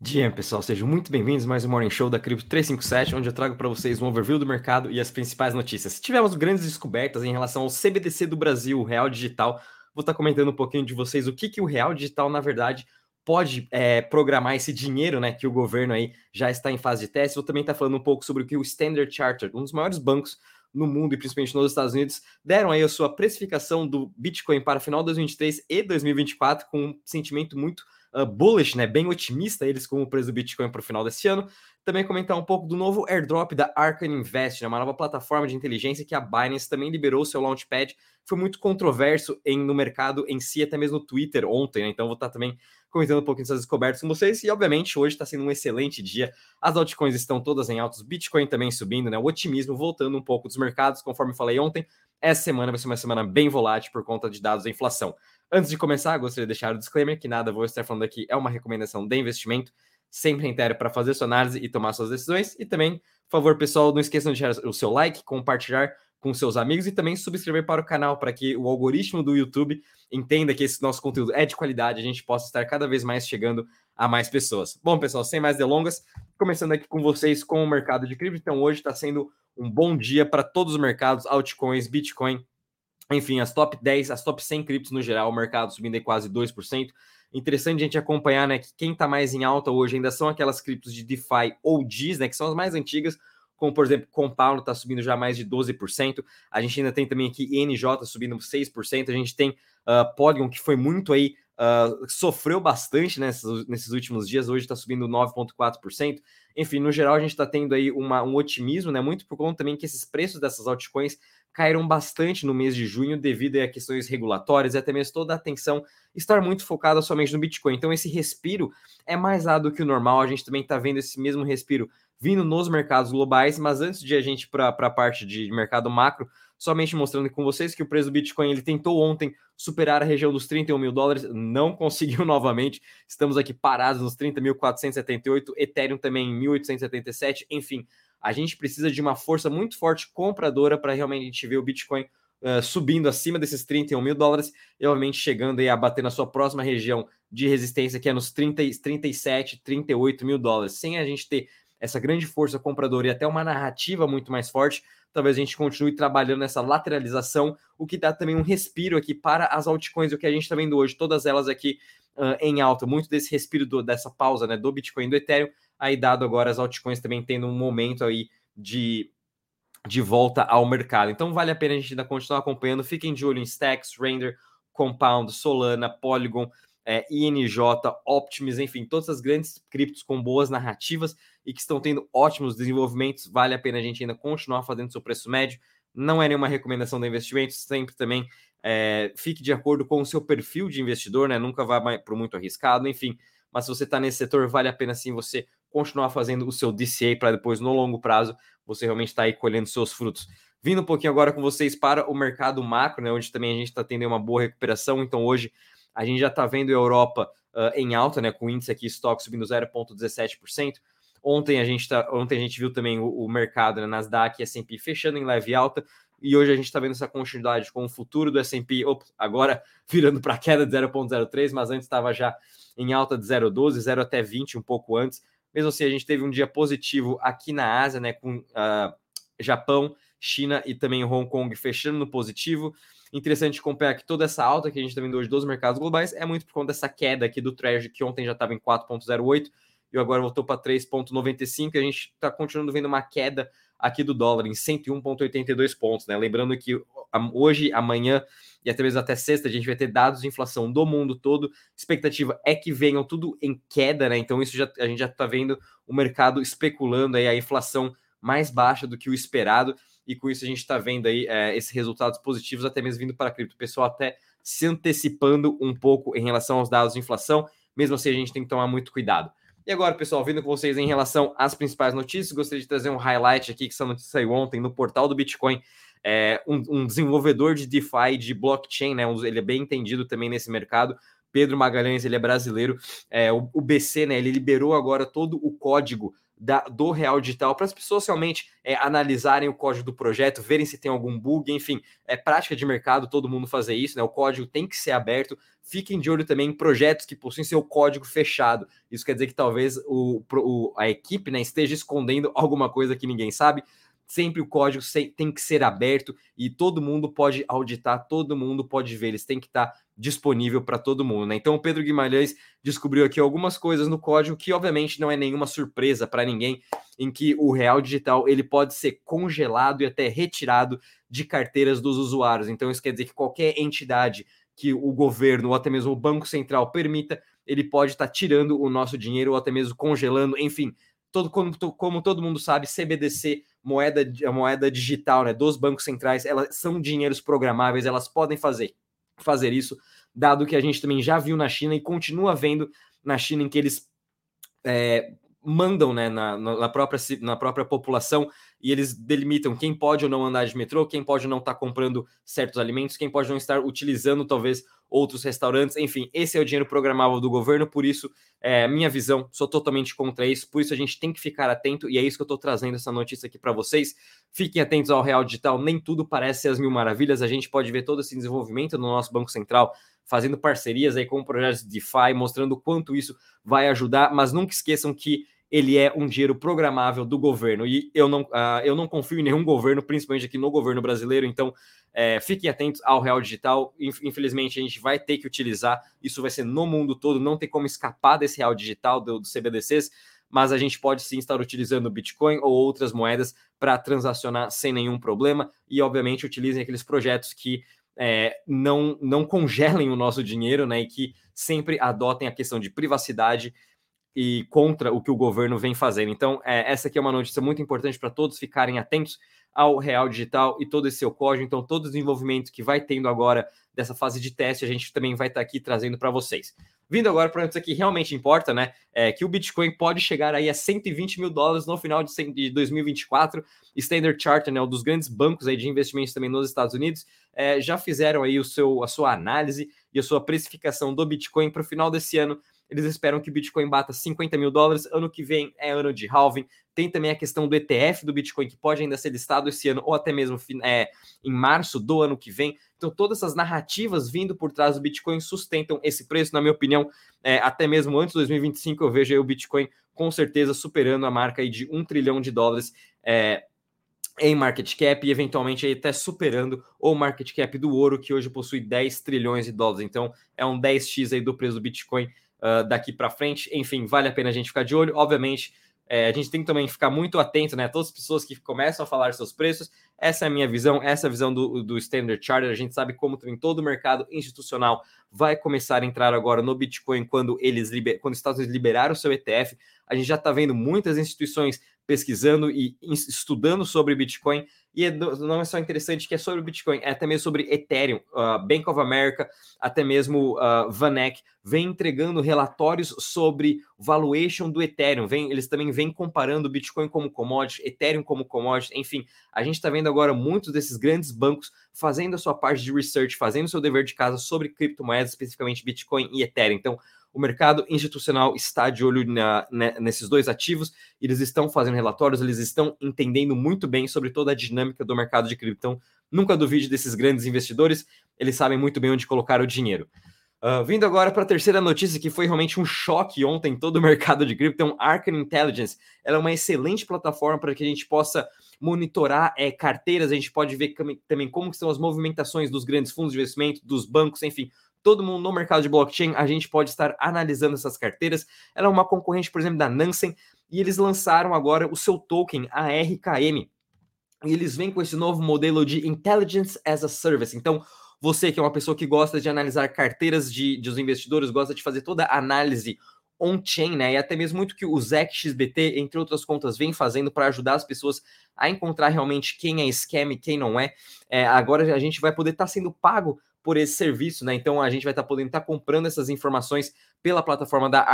Dia, pessoal, sejam muito bem-vindos mais um Morning Show da Cripto 357, onde eu trago para vocês um overview do mercado e as principais notícias. Tivemos grandes descobertas em relação ao CBDC do Brasil, o Real Digital. Vou estar comentando um pouquinho de vocês o que, que o Real Digital, na verdade, pode é, programar esse dinheiro, né, que o governo aí já está em fase de teste. Vou também estar falando um pouco sobre o que o Standard Chartered, um dos maiores bancos no mundo e principalmente nos Estados Unidos, deram aí a sua precificação do Bitcoin para final de 2023 e 2024 com um sentimento muito uh, bullish, né, bem otimista eles com o preço do Bitcoin para o final desse ano. Também comentar um pouco do novo airdrop da Arcan Invest, né, uma nova plataforma de inteligência que a Binance também liberou seu launchpad. Foi muito controverso em, no mercado em si, até mesmo no Twitter ontem, né? Então vou estar também comentando um pouquinho dessas descobertas com vocês. E obviamente hoje está sendo um excelente dia. As altcoins estão todas em altos, Bitcoin também subindo, né? O otimismo voltando um pouco dos mercados, conforme falei ontem. Essa semana vai ser uma semana bem volátil por conta de dados da inflação. Antes de começar, gostaria de deixar o disclaimer que nada vou estar falando aqui é uma recomendação de investimento. Sempre inteiro para fazer sua análise e tomar suas decisões. E também, por favor, pessoal, não esqueçam de deixar o seu like, compartilhar com seus amigos e também subscrever para o canal para que o algoritmo do YouTube entenda que esse nosso conteúdo é de qualidade, a gente possa estar cada vez mais chegando a mais pessoas. Bom, pessoal, sem mais delongas, começando aqui com vocês com o mercado de cripto. Então, hoje está sendo um bom dia para todos os mercados, altcoins, Bitcoin, enfim, as top 10, as top 100 criptos no geral, o mercado subindo aí quase 2%. Interessante a gente acompanhar, né, que quem está mais em alta hoje ainda são aquelas criptos de DeFi ou DIS, né, que são as mais antigas, como por exemplo, Compound está subindo já mais de 12%. A gente ainda tem também aqui NJ subindo 6%. A gente tem uh, Polygon, que foi muito aí, uh, sofreu bastante nesses, nesses últimos dias, hoje está subindo 9,4%. Enfim, no geral, a gente está tendo aí uma, um otimismo, né? Muito por conta também que esses preços dessas altcoins caíram bastante no mês de junho devido a questões regulatórias e até mesmo toda a atenção estar muito focada somente no Bitcoin. Então, esse respiro é mais dado que o normal. A gente também está vendo esse mesmo respiro vindo nos mercados globais, mas antes de a gente para a parte de mercado macro, somente mostrando com vocês que o preço do Bitcoin ele tentou ontem superar a região dos 31 mil dólares, não conseguiu novamente. Estamos aqui parados nos 30.478, Ethereum também em 1.877, enfim. A gente precisa de uma força muito forte compradora para realmente ver o Bitcoin uh, subindo acima desses 31 mil dólares e, obviamente, chegando aí a bater na sua próxima região de resistência, que é nos 30, 37, 38 mil dólares. Sem a gente ter essa grande força compradora e até uma narrativa muito mais forte, talvez a gente continue trabalhando nessa lateralização, o que dá também um respiro aqui para as altcoins, o que a gente está vendo hoje, todas elas aqui uh, em alta, muito desse respiro do, dessa pausa né, do Bitcoin e do Ethereum, aí dado agora as altcoins também tendo um momento aí de, de volta ao mercado. Então vale a pena a gente ainda continuar acompanhando, fiquem de olho em Stacks, Render, Compound, Solana, Polygon, é, INJ, Optimus, enfim, todas as grandes criptos com boas narrativas e que estão tendo ótimos desenvolvimentos. Vale a pena a gente ainda continuar fazendo seu preço médio. Não é nenhuma recomendação de investimento, sempre também é, fique de acordo com o seu perfil de investidor, né? Nunca vá para muito arriscado, enfim. Mas se você está nesse setor, vale a pena sim você continuar fazendo o seu DCA para depois, no longo prazo, você realmente estar tá aí colhendo seus frutos. Vindo um pouquinho agora com vocês para o mercado macro, né? Onde também a gente está tendo uma boa recuperação. Então, hoje a gente já está vendo a Europa uh, em alta, né? Com o índice aqui estoque subindo 0,17%. Ontem a gente tá, ontem a gente viu também o, o mercado, né, Nasdaq e S&P fechando em leve alta, e hoje a gente está vendo essa continuidade com o futuro do S&P, agora virando para queda de 0.03, mas antes estava já em alta de 0.12, 0 até 20 um pouco antes. Mesmo assim, a gente teve um dia positivo aqui na Ásia, né, com uh, Japão, China e também Hong Kong fechando no positivo. Interessante acompanhar que toda essa alta que a gente está vendo hoje dos mercados globais é muito por conta dessa queda aqui do Treasury, que ontem já estava em 4,08 e agora voltou para 3,95. A gente está continuando vendo uma queda aqui do dólar em 101,82 pontos, né? Lembrando que hoje, amanhã e até mesmo até sexta, a gente vai ter dados de inflação do mundo todo. Expectativa é que venham tudo em queda, né? Então, isso já a gente já está vendo o mercado especulando aí a inflação mais baixa do que o esperado e com isso a gente está vendo aí é, esses resultados positivos, até mesmo vindo para a cripto. O pessoal até se antecipando um pouco em relação aos dados de inflação, mesmo assim a gente tem que tomar muito cuidado. E agora, pessoal, vindo com vocês em relação às principais notícias, gostaria de trazer um highlight aqui que essa notícia saiu ontem no portal do Bitcoin. É, um, um, desenvolvedor de DeFi, de blockchain, né? Ele é bem entendido também nesse mercado, Pedro Magalhães, ele é brasileiro. É, o, o BC, né, ele liberou agora todo o código da, do Real Digital para as pessoas realmente é, analisarem o código do projeto, verem se tem algum bug, enfim, é prática de mercado todo mundo fazer isso, né? O código tem que ser aberto. Fiquem de olho também em projetos que possuem seu código fechado. Isso quer dizer que talvez o, o a equipe né, esteja escondendo alguma coisa que ninguém sabe sempre o código tem que ser aberto e todo mundo pode auditar, todo mundo pode ver, eles têm que estar disponível para todo mundo. Né? Então o Pedro Guimarães descobriu aqui algumas coisas no código que obviamente não é nenhuma surpresa para ninguém, em que o real digital ele pode ser congelado e até retirado de carteiras dos usuários. Então isso quer dizer que qualquer entidade que o governo ou até mesmo o Banco Central permita, ele pode estar tirando o nosso dinheiro ou até mesmo congelando, enfim, todo como, como todo mundo sabe, CBDC moeda, a moeda digital né, dos bancos centrais, elas são dinheiros programáveis, elas podem fazer, fazer isso, dado que a gente também já viu na China e continua vendo na China em que eles é, mandam né, na, na, própria, na própria população e eles delimitam quem pode ou não andar de metrô, quem pode ou não estar tá comprando certos alimentos, quem pode não estar utilizando talvez outros restaurantes, enfim, esse é o dinheiro programável do governo, por isso, é, minha visão, sou totalmente contra isso, por isso a gente tem que ficar atento, e é isso que eu estou trazendo essa notícia aqui para vocês. Fiquem atentos ao Real Digital, nem tudo parece as mil maravilhas, a gente pode ver todo esse desenvolvimento no nosso Banco Central, fazendo parcerias aí com projetos de DeFi, mostrando quanto isso vai ajudar, mas nunca esqueçam que ele é um dinheiro programável do governo. E eu não, uh, eu não confio em nenhum governo, principalmente aqui no governo brasileiro. Então, é, fiquem atentos ao Real Digital. Infelizmente, a gente vai ter que utilizar. Isso vai ser no mundo todo. Não tem como escapar desse Real Digital do, do CBDCs. Mas a gente pode sim estar utilizando Bitcoin ou outras moedas para transacionar sem nenhum problema. E, obviamente, utilizem aqueles projetos que é, não, não congelem o nosso dinheiro, né? E que sempre adotem a questão de privacidade e contra o que o governo vem fazendo. Então, é, essa aqui é uma notícia muito importante para todos ficarem atentos ao Real Digital e todo esse seu código. Então, todo o desenvolvimento que vai tendo agora dessa fase de teste, a gente também vai estar tá aqui trazendo para vocês. Vindo agora para isso que realmente importa, né? É que o Bitcoin pode chegar aí a 120 mil dólares no final de 2024. Standard Chartered, né, um dos grandes bancos aí de investimentos também nos Estados Unidos, é, já fizeram aí o seu, a sua análise e a sua precificação do Bitcoin para o final desse ano eles esperam que o Bitcoin bata 50 mil dólares. Ano que vem é ano de halving. Tem também a questão do ETF do Bitcoin, que pode ainda ser listado esse ano ou até mesmo é, em março do ano que vem. Então, todas essas narrativas vindo por trás do Bitcoin sustentam esse preço, na minha opinião. É, até mesmo antes de 2025, eu vejo o Bitcoin com certeza superando a marca de um trilhão de dólares. É, em market cap e eventualmente até superando o market cap do ouro, que hoje possui 10 trilhões de dólares. Então é um 10x aí do preço do Bitcoin uh, daqui para frente. Enfim, vale a pena a gente ficar de olho. Obviamente, é, a gente tem que também ficar muito atento, né? Todas as pessoas que começam a falar seus preços. Essa é a minha visão, essa é a visão do, do Standard Charter. A gente sabe como também todo o mercado institucional vai começar a entrar agora no Bitcoin quando eles liber, quando os Estados Unidos liberaram o seu ETF. A gente já está vendo muitas instituições pesquisando e estudando sobre Bitcoin. E é não é só interessante que é sobre Bitcoin, é até mesmo sobre Ethereum, uh, Bank of America, até mesmo uh, Vanek, vem entregando relatórios sobre valuation do Ethereum. Vem, eles também vêm comparando Bitcoin como commodity, Ethereum como commodity, enfim. A gente está vendo agora muitos desses grandes bancos fazendo a sua parte de research, fazendo o seu dever de casa sobre criptomoedas, especificamente Bitcoin e Ethereum. Então, o mercado institucional está de olho na, né, nesses dois ativos, eles estão fazendo relatórios, eles estão entendendo muito bem sobre toda a dinâmica do mercado de cripto. Então, nunca duvide desses grandes investidores, eles sabem muito bem onde colocar o dinheiro. Uh, vindo agora para a terceira notícia, que foi realmente um choque ontem em todo o mercado de cripto, então Arcan Intelligence, ela é uma excelente plataforma para que a gente possa monitorar é, carteiras, a gente pode ver também como são as movimentações dos grandes fundos de investimento, dos bancos, enfim, todo mundo no mercado de blockchain, a gente pode estar analisando essas carteiras. Ela é uma concorrente, por exemplo, da Nansen, e eles lançaram agora o seu token, a RKM. E eles vêm com esse novo modelo de Intelligence as a Service. Então, você que é uma pessoa que gosta de analisar carteiras de, de os investidores, gosta de fazer toda a análise on-chain, né? E até mesmo muito que o ZecXBT, entre outras contas, vem fazendo para ajudar as pessoas a encontrar realmente quem é scam e quem não é. é agora a gente vai poder estar tá sendo pago por esse serviço, né? Então a gente vai estar tá podendo estar tá comprando essas informações pela plataforma da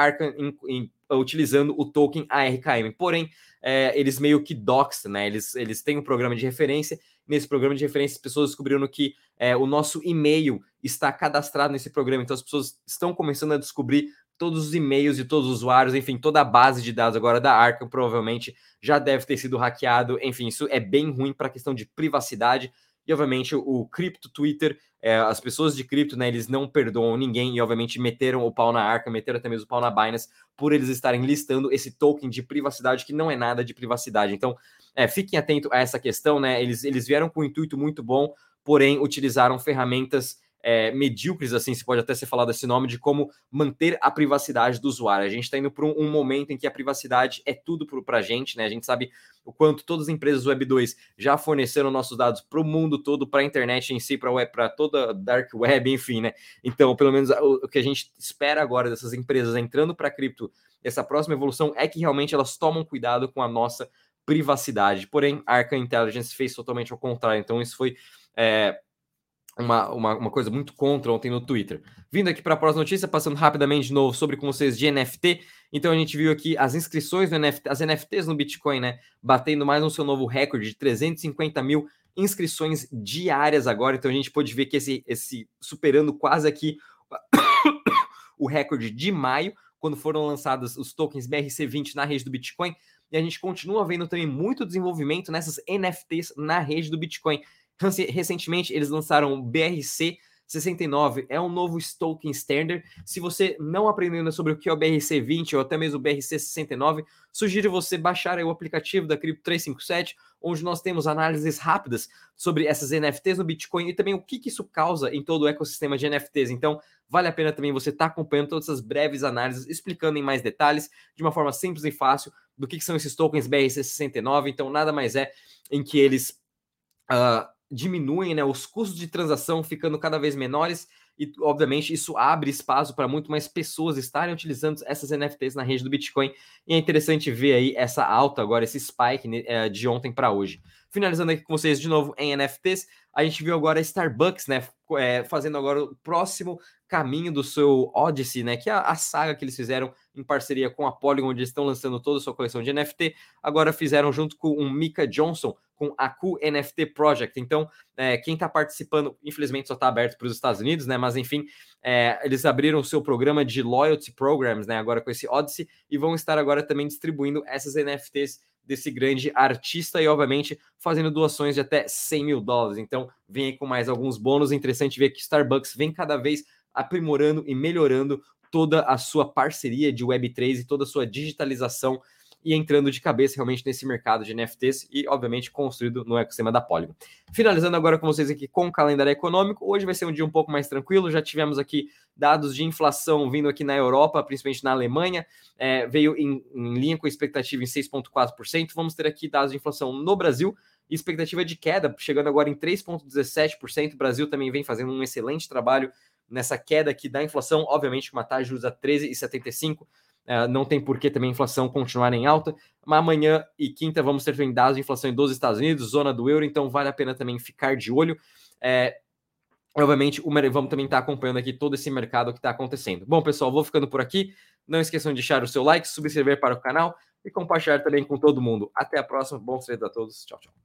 em, utilizando o token ARKM. Porém, é, eles meio que doxed, né? Eles, eles têm um programa de referência. Nesse programa de referência, as pessoas descobriram que é, o nosso e-mail está cadastrado nesse programa. Então, as pessoas estão começando a descobrir todos os e-mails de todos os usuários, enfim, toda a base de dados agora da Arca provavelmente já deve ter sido hackeado. Enfim, isso é bem ruim para a questão de privacidade. E, obviamente, o cripto Twitter, é, as pessoas de cripto, né, eles não perdoam ninguém e, obviamente, meteram o pau na arca, meteram até mesmo o pau na Binance por eles estarem listando esse token de privacidade que não é nada de privacidade. Então, é, fiquem atentos a essa questão, né? Eles, eles vieram com um intuito muito bom, porém utilizaram ferramentas é, medíocres, assim, se pode até ser falado esse nome, de como manter a privacidade do usuário. A gente está indo para um, um, momento em que a privacidade é tudo para a gente, né? A gente sabe o quanto todas as empresas Web 2 já forneceram nossos dados para o mundo todo, para a internet em si, para toda a dark web, enfim, né? Então, pelo menos o, o que a gente espera agora dessas empresas entrando para cripto, essa próxima evolução é que realmente elas tomam cuidado com a nossa privacidade. Porém, a Arca Intelligence fez totalmente ao contrário. Então, isso foi é, uma, uma, uma, coisa muito contra ontem no Twitter. Vindo aqui para a próxima notícia, passando rapidamente de novo sobre com vocês de NFT. Então a gente viu aqui as inscrições no NFT, as NFTs no Bitcoin, né? Batendo mais um seu novo recorde de 350 mil inscrições diárias agora. Então a gente pode ver que esse, esse superando quase aqui o recorde de maio, quando foram lançados os tokens BRC20 na rede do Bitcoin. E a gente continua vendo também muito desenvolvimento nessas NFTs na rede do Bitcoin. Recentemente, eles lançaram o BRC 69, é um novo Token Standard. Se você não aprendeu ainda sobre o que é o BRC 20 ou até mesmo o BRC 69, sugiro você baixar o aplicativo da Crypto 357, onde nós temos análises rápidas sobre essas NFTs no Bitcoin e também o que, que isso causa em todo o ecossistema de NFTs. Então, vale a pena também você estar tá acompanhando todas essas breves análises, explicando em mais detalhes, de uma forma simples e fácil, do que, que são esses tokens BRC 69. Então, nada mais é em que eles. Uh, diminuem né, os custos de transação ficando cada vez menores e, obviamente, isso abre espaço para muito mais pessoas estarem utilizando essas NFTs na rede do Bitcoin. E é interessante ver aí essa alta agora, esse spike né, é, de ontem para hoje. Finalizando aqui com vocês de novo em NFTs, a gente viu agora a Starbucks, né, é, fazendo agora o próximo caminho do seu Odyssey, né, que é a, saga que eles fizeram em parceria com a Polygon, onde eles estão lançando toda a sua coleção de NFT. Agora fizeram junto com o Mika Johnson, com a QNFT Project. Então, é, quem está participando, infelizmente só está aberto para os Estados Unidos, né? Mas enfim, é, eles abriram o seu programa de loyalty programs, né? Agora com esse Odyssey e vão estar agora também distribuindo essas NFTs desse grande artista e, obviamente, fazendo doações de até 100 mil dólares. Então, vem aí com mais alguns bônus. Interessante ver que Starbucks vem cada vez aprimorando e melhorando toda a sua parceria de Web3 e toda a sua digitalização e entrando de cabeça realmente nesse mercado de NFTs e, obviamente, construído no ecossistema da Polygon. Finalizando agora com vocês aqui com o calendário econômico, hoje vai ser um dia um pouco mais tranquilo, já tivemos aqui dados de inflação vindo aqui na Europa, principalmente na Alemanha, é, veio em, em linha com a expectativa em 6,4%, vamos ter aqui dados de inflação no Brasil, expectativa de queda, chegando agora em 3,17%. O Brasil também vem fazendo um excelente trabalho nessa queda aqui da inflação, obviamente com uma taxa de juros a 13,75%. É, não tem por que também a inflação continuar em alta. Mas amanhã e quinta vamos ter dados de inflação em 12 Estados Unidos, zona do euro, então vale a pena também ficar de olho. É, obviamente, vamos também estar acompanhando aqui todo esse mercado que está acontecendo. Bom, pessoal, vou ficando por aqui. Não esqueçam de deixar o seu like, subscrever para o canal e compartilhar também com todo mundo. Até a próxima. Bons treinos a todos. Tchau, tchau.